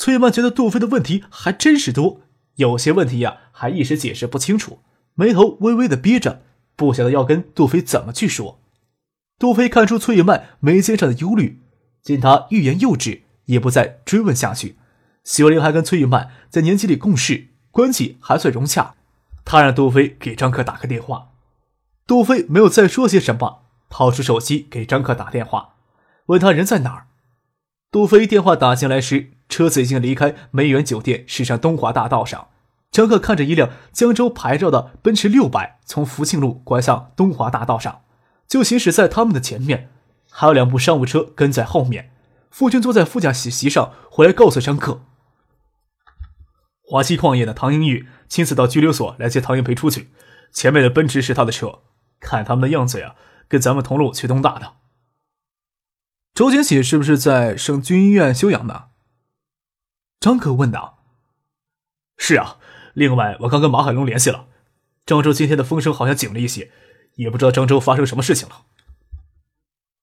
崔曼觉得杜飞的问题还真是多，有些问题呀还一时解释不清楚，眉头微微的憋着，不晓得要跟杜飞怎么去说。杜飞看出崔玉曼眉间上的忧虑，见他欲言又止，也不再追问下去。秀玲还跟崔玉曼在年级里共事，关系还算融洽。他让杜飞给张克打个电话。杜飞没有再说些什么，掏出手机给张克打电话，问他人在哪儿。杜飞电话打进来时。车子已经离开梅园酒店，驶上东华大道上。张克看着一辆江州牌照的奔驰六百从福庆路拐向东华大道上，就行驶在他们的前面，还有两部商务车跟在后面。傅军坐在副驾驶席上，回来告诉张克：华西矿业的唐英玉亲自到拘留所来接唐英培出去，前面的奔驰是他的车。看他们的样子呀，跟咱们同路去东大的。周景喜是不是在省军医院休养呢？张克问道：“是啊，另外我刚跟马海龙联系了，漳州今天的风声好像紧了一些，也不知道漳州发生什么事情了。”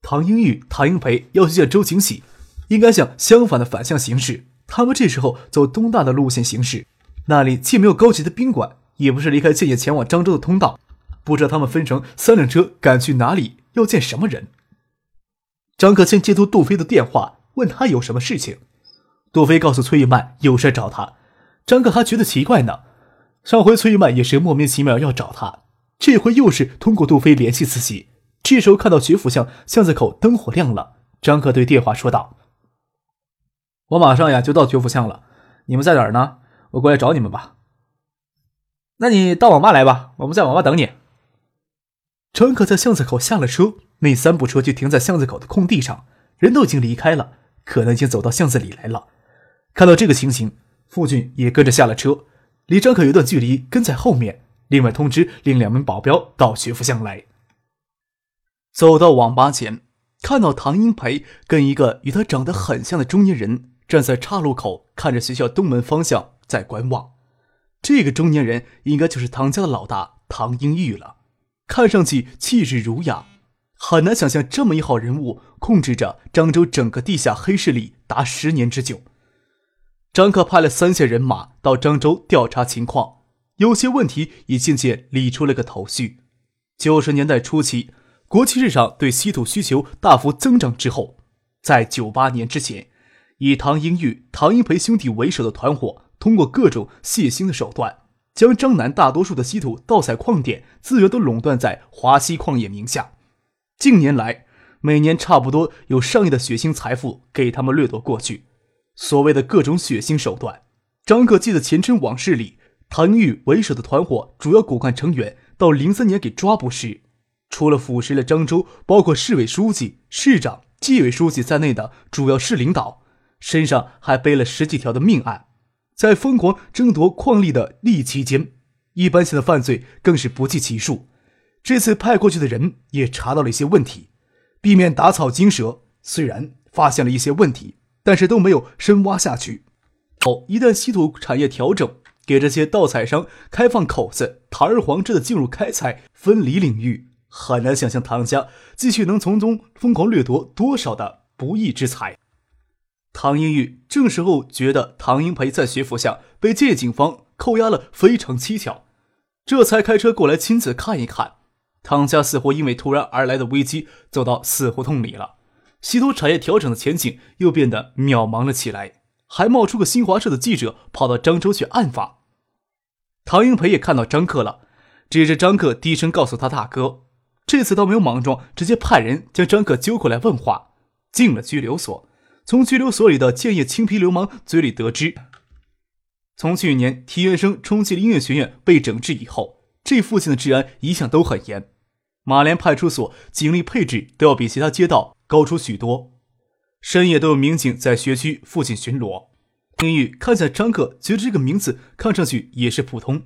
唐英玉、唐英培要去见周景喜，应该向相反的反向行驶。他们这时候走东大的路线行驶，那里既没有高级的宾馆，也不是离开建业前往漳州的通道，不知道他们分成三辆车赶去哪里，要见什么人。张克先接通杜飞的电话，问他有什么事情。杜飞告诉崔玉曼有事找他，张克还觉得奇怪呢。上回崔玉曼也是莫名其妙要找他，这回又是通过杜飞联系自己。这时候看到学府巷巷子口灯火亮了，张克对电话说道：“我马上呀就到学府巷了，你们在哪儿呢？我过来找你们吧。”那你到网吧来吧，我们在网吧等你。张克在巷子口下了车，那三部车就停在巷子口的空地上，人都已经离开了，可能已经走到巷子里来了。看到这个情形，傅俊也跟着下了车，离张可有段距离，跟在后面。另外通知另两名保镖到学府巷来。走到网吧前，看到唐英培跟一个与他长得很像的中年人站在岔路口，看着学校东门方向在观望。这个中年人应该就是唐家的老大唐英玉了，看上去气质儒雅，很难想象这么一号人物控制着漳州整个地下黑势力达十年之久。张克派了三线人马到漳州调查情况，有些问题也渐渐理出了个头绪。九十年代初期，国际市场对稀土需求大幅增长之后，在九八年之前，以唐英玉、唐英培兄弟为首的团伙，通过各种血腥的手段，将张南大多数的稀土盗采矿点资源都垄断在华西矿业名下。近年来，每年差不多有上亿的血腥财富给他们掠夺过去。所谓的各种血腥手段，张克记得前尘往事里，唐玉为首的团伙主要骨干成员到零三年给抓捕时，除了腐蚀了漳州包括市委书记、市长、纪委书记在内的主要市领导，身上还背了十几条的命案。在疯狂争夺矿力的利益期间，一般性的犯罪更是不计其数。这次派过去的人也查到了一些问题，避免打草惊蛇，虽然发现了一些问题。但是都没有深挖下去。哦，一旦稀土产业调整，给这些盗采商开放口子，堂而皇之的进入开采分离领域，很难想象唐家继续能从中疯狂掠夺多少的不义之财。唐英玉这时候觉得唐英培在学府下被界警方扣押了，非常蹊跷，这才开车过来亲自看一看。唐家似乎因为突然而来的危机走到死胡同里了。稀土产业调整的前景又变得渺茫了起来，还冒出个新华社的记者跑到漳州去暗访。唐英培也看到张克了，指着张克低声告诉他大哥：“这次倒没有莽撞，直接派人将张克揪过来问话。”进了拘留所，从拘留所里的建业青皮流氓嘴里得知，从去年体院生冲击音乐学院被整治以后，这附近的治安一向都很严，马连派出所警力配置都要比其他街道。高出许多，深夜都有民警在学区附近巡逻。丁玉看见张克，觉得这个名字看上去也是普通，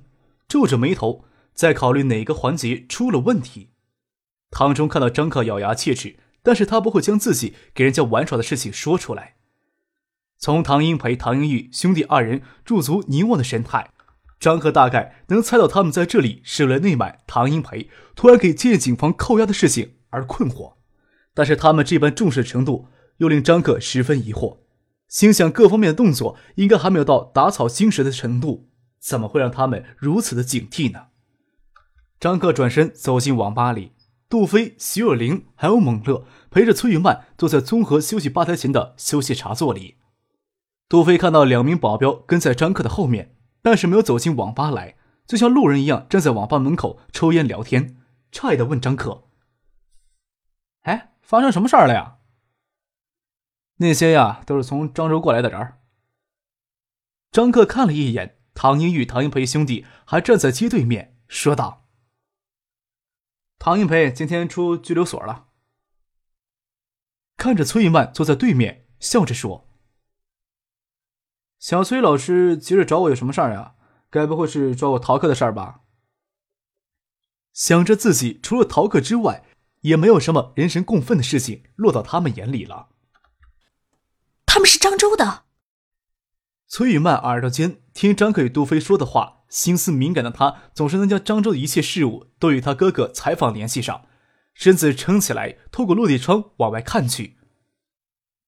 皱着眉头，在考虑哪个环节出了问题。唐中看到张克咬牙切齿，但是他不会将自己给人家玩耍的事情说出来。从唐英培、唐英玉兄弟二人驻足凝望的神态，张克大概能猜到他们在这里是为了内满唐英培突然给建警方扣押的事情而困惑，但是他们这般重视程度又令张克十分疑惑。心想各方面的动作应该还没有到打草惊蛇的程度，怎么会让他们如此的警惕呢？张克转身走进网吧里，杜飞、徐若琳还有猛乐陪着崔玉曼坐在综合休息吧台前的休息茶座里。杜飞看到两名保镖跟在张克的后面，但是没有走进网吧来，就像路人一样站在网吧门口抽烟聊天，诧异的问张克：“，发生什么事儿了呀？”那些呀，都是从漳州过来的人。张克看了一眼唐英玉、唐英培兄弟，还站在街对面，说道：“唐英培今天出拘留所了。”看着崔一曼坐在对面，笑着说：“小崔老师急着找我有什么事儿呀？该不会是抓我逃课的事儿吧？”想着自己除了逃课之外，也没有什么人神共愤的事情落到他们眼里了。他们是漳州的。崔雨曼耳朵尖，听张克与杜飞说的话，心思敏感的他总是能将漳州的一切事物都与他哥哥采访联系上，身子撑起来，透过落地窗往外看去。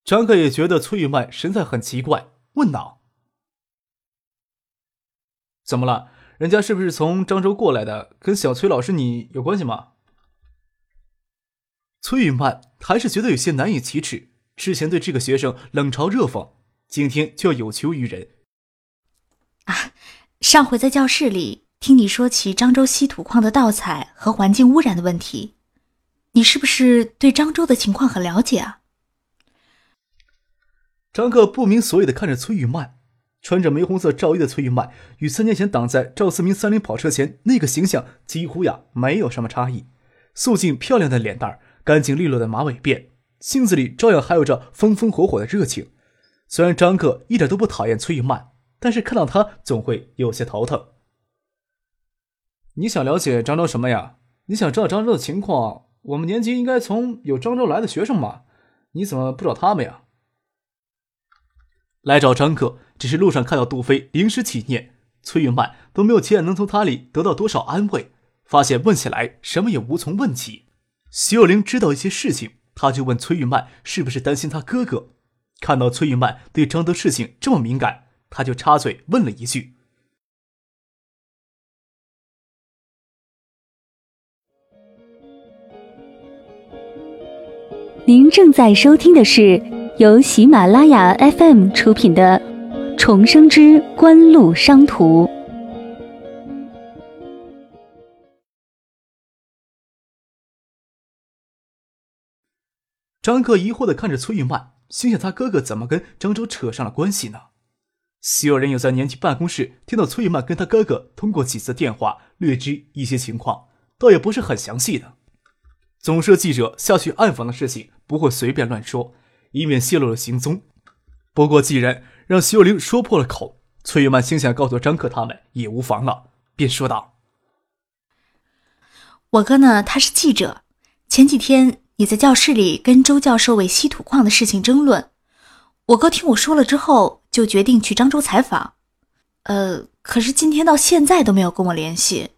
张克也觉得崔雨曼神态很奇怪，问道：“怎么了？人家是不是从漳州过来的？跟小崔老师你有关系吗？”崔雨曼还是觉得有些难以启齿。之前对这个学生冷嘲热讽，今天就要有求于人。啊，上回在教室里听你说起漳州稀土矿的盗采和环境污染的问题，你是不是对漳州的情况很了解啊？张克不明所以的看着崔玉曼，穿着玫红色罩衣的崔玉曼与三年前挡在赵思明三菱跑车前那个形象几乎呀没有什么差异，素净漂亮的脸蛋干净利落的马尾辫。性子里照样还有着风风火火的热情。虽然张克一点都不讨厌崔玉曼，但是看到他总会有些头疼。你想了解张州什么呀？你想知道张州的情况？我们年级应该从有张州来的学生嘛？你怎么不找他们呀？来找张克，只是路上看到杜飞临时起念，崔玉曼都没有亲眼能从他里得到多少安慰，发现问起来什么也无从问起。徐有灵知道一些事情。他就问崔玉曼是不是担心他哥哥。看到崔玉曼对张德事情这么敏感，他就插嘴问了一句：“您正在收听的是由喜马拉雅 FM 出品的《重生之官路商途》。”张克疑惑的看着崔玉曼，心想他哥哥怎么跟张州扯上了关系呢？徐有人有在年级办公室听到崔玉曼跟他哥哥通过几次电话，略知一些情况，倒也不是很详细的。总社记者下去暗访的事情不会随便乱说，以免泄露了行踪。不过既然让徐有灵说破了口，崔玉曼心想告诉张克他们也无妨了，便说道：“我哥呢，他是记者，前几天。”你在教室里跟周教授为稀土矿的事情争论，我哥听我说了之后，就决定去漳州采访。呃，可是今天到现在都没有跟我联系，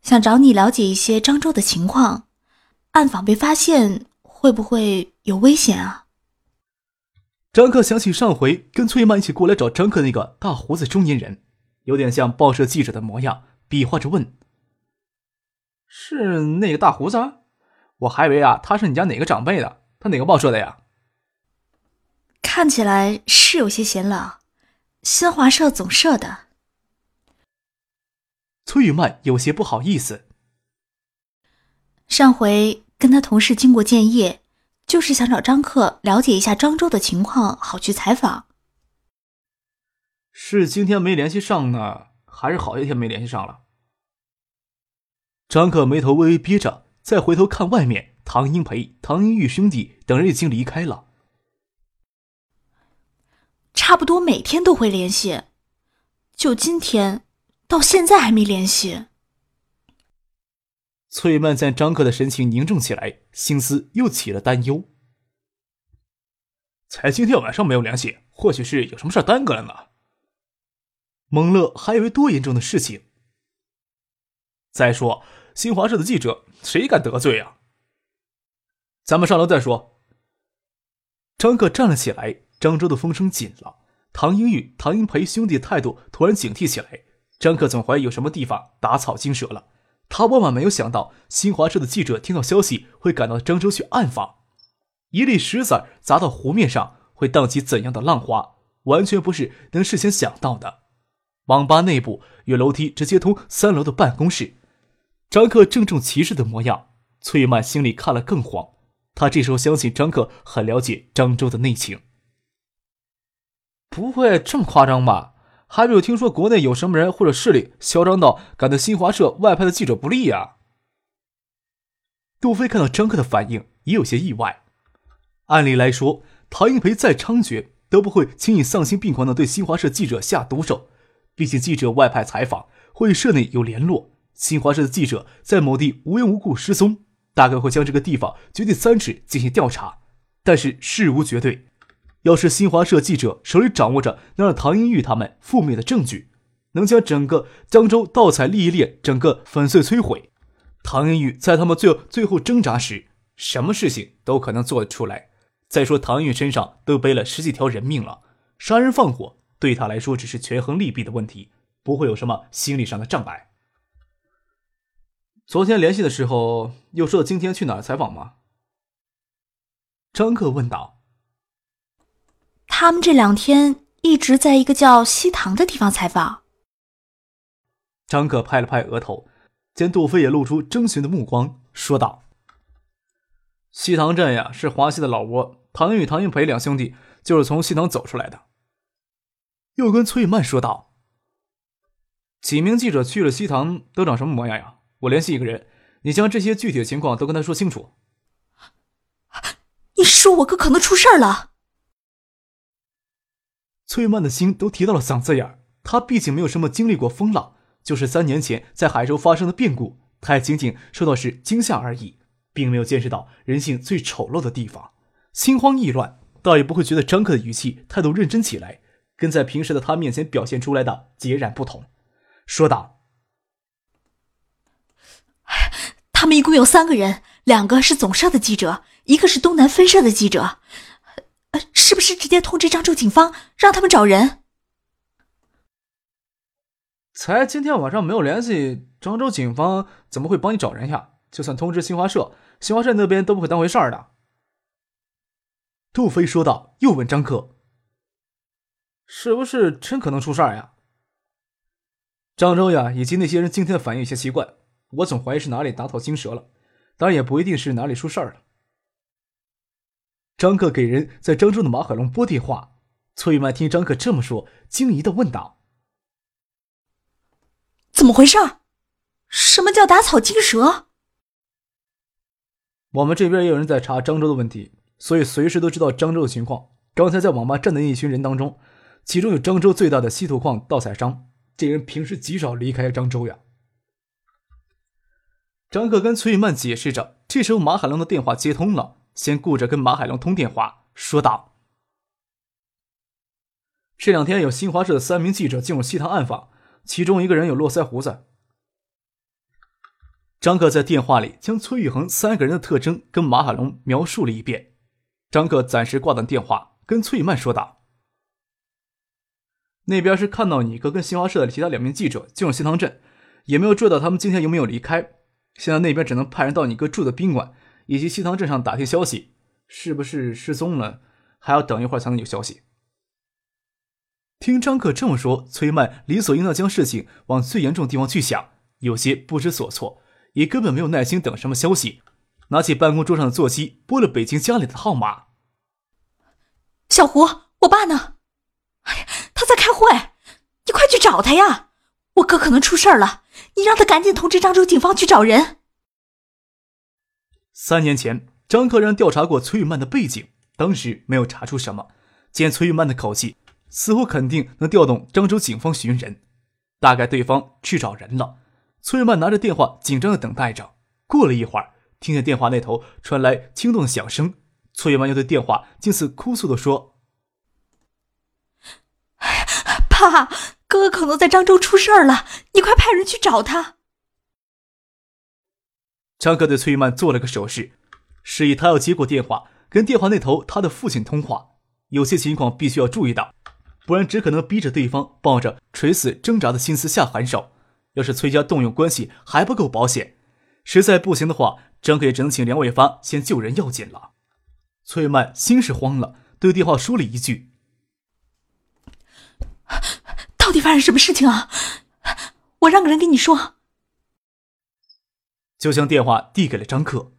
想找你了解一些漳州的情况。暗访被发现，会不会有危险啊？张克想起上回跟崔曼一起过来找张克那个大胡子中年人，有点像报社记者的模样，比划着问：“是那个大胡子？”我还以为啊，他是你家哪个长辈的？他哪个报社的呀？看起来是有些显老，新华社总社的。崔雨曼有些不好意思。上回跟他同事经过建业，就是想找张克了解一下漳州的情况，好去采访。是今天没联系上呢，还是好些天没联系上了？张克眉头微微憋着。再回头看外面，唐英培、唐英玉兄弟等人已经离开了。差不多每天都会联系，就今天，到现在还没联系。崔曼见张克的神情凝重起来，心思又起了担忧。才今天晚上没有联系，或许是有什么事耽搁了呢？蒙乐还以为多严重的事情。再说新华社的记者，谁敢得罪呀？咱们上楼再说。张克站了起来，漳州的风声紧了。唐英玉、唐英培兄弟态度突然警惕起来。张克总怀疑有什么地方打草惊蛇了。他万万没有想到，新华社的记者听到消息会赶到漳州去暗访。一粒石子砸到湖面上会荡起怎样的浪花，完全不是能事先想到的。网吧内部有楼梯直接通三楼的办公室。张克郑重其事的模样，崔曼心里看了更慌。他这时候相信张克很了解漳州的内情。不会这么夸张吧？还没有听说国内有什么人或者势力嚣张到敢对新华社外派的记者不利呀？杜飞看到张克的反应，也有些意外。按理来说，唐英培再猖獗，都不会轻易丧心病狂的对新华社记者下毒手。毕竟记者外派采访，会与社内有联络，新华社的记者在某地无缘无故失踪，大概会将这个地方掘地三尺进行调查。但是事无绝对。要是新华社记者手里掌握着能让唐英玉他们覆灭的证据，能将整个江州盗采利益链整个粉碎摧毁，唐英玉在他们最最后挣扎时，什么事情都可能做得出来。再说唐英玉身上都背了十几条人命了，杀人放火对他来说只是权衡利弊的问题，不会有什么心理上的障碍。昨天联系的时候，又说今天去哪儿采访吗？张克问道。他们这两天一直在一个叫西塘的地方采访。张可拍了拍额头，见杜飞也露出征询的目光，说道：“西塘镇呀，是华西的老窝，唐玉、唐英培两兄弟就是从西塘走出来的。”又跟崔曼说道：“几名记者去了西塘，都长什么模样呀？我联系一个人，你将这些具体的情况都跟他说清楚。”你说我哥可能出事了？崔曼的心都提到了嗓子眼儿。他毕竟没有什么经历过风浪，就是三年前在海州发生的变故，她也仅仅受到是惊吓而已，并没有见识到人性最丑陋的地方。心慌意乱，倒也不会觉得张克的语气态度认真起来，跟在平时的他面前表现出来的截然不同。说道：“他一共有三个人，两个是总社的记者，一个是东南分社的记者。”呃是不是直接通知漳州警方，让他们找人？才今天晚上没有联系，漳州警方怎么会帮你找人呀？就算通知新华社，新华社那边都不会当回事儿的。杜飞说道，又问张克：“是不是真可能出事儿呀？”漳州呀，以及那些人今天的反应有些奇怪，我总怀疑是哪里打草惊蛇了，当然也不一定是哪里出事儿了。张克给人在漳州的马海龙拨电话，崔玉曼听张克这么说，惊疑的问道：“怎么回事？什么叫打草惊蛇？”我们这边也有人在查漳州的问题，所以随时都知道漳州的情况。刚才在网吧站的一群人当中，其中有漳州最大的稀土矿盗采商，这人平时极少离开漳州呀。张克跟崔玉曼解释着，这时候马海龙的电话接通了。先顾着跟马海龙通电话，说道：“这两天有新华社的三名记者进入西塘暗访，其中一个人有络腮胡子。”张克在电话里将崔玉恒三个人的特征跟马海龙描述了一遍。张克暂时挂断电话，跟崔玉曼说道：“那边是看到你哥跟新华社的其他两名记者进入西塘镇，也没有注意到他们今天有没有离开。现在那边只能派人到你哥住的宾馆。”以及西塘镇上打听消息，是不是失踪了？还要等一会儿才能有消息。听张克这么说，崔曼理所应当将事情往最严重的地方去想，有些不知所措，也根本没有耐心等什么消息。拿起办公桌上的座机，拨了北京家里的号码。小胡，我爸呢？哎呀，他在开会，你快去找他呀！我哥可能出事了，你让他赶紧通知漳州警方去找人。三年前，张克然调查过崔玉曼的背景，当时没有查出什么。见崔玉曼的口气，似乎肯定能调动漳州警方寻人。大概对方去找人了。崔玉曼拿着电话，紧张的等待着。过了一会儿，听见电话那头传来轻动的响声，崔玉曼又对电话近似哭诉的说：“ 爸，哥哥可能在漳州出事儿了，你快派人去找他。”张克对崔玉曼做了个手势，示意他要接过电话，跟电话那头他的父亲通话。有些情况必须要注意到。不然只可能逼着对方抱着垂死挣扎的心思下狠手。要是崔家动用关系还不够保险，实在不行的话，张克也只能请梁伟发先救人要紧了。崔曼心是慌了，对电话说了一句：“发生什么事情啊？我让个人跟你说。”就将电话递给了张克。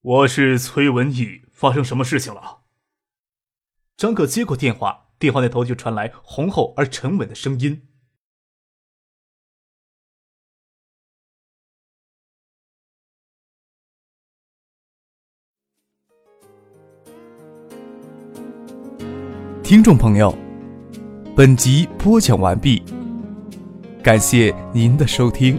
我是崔文义，发生什么事情了？张克接过电话，电话那头就传来浑厚而沉稳的声音。听众朋友，本集播讲完毕，感谢您的收听。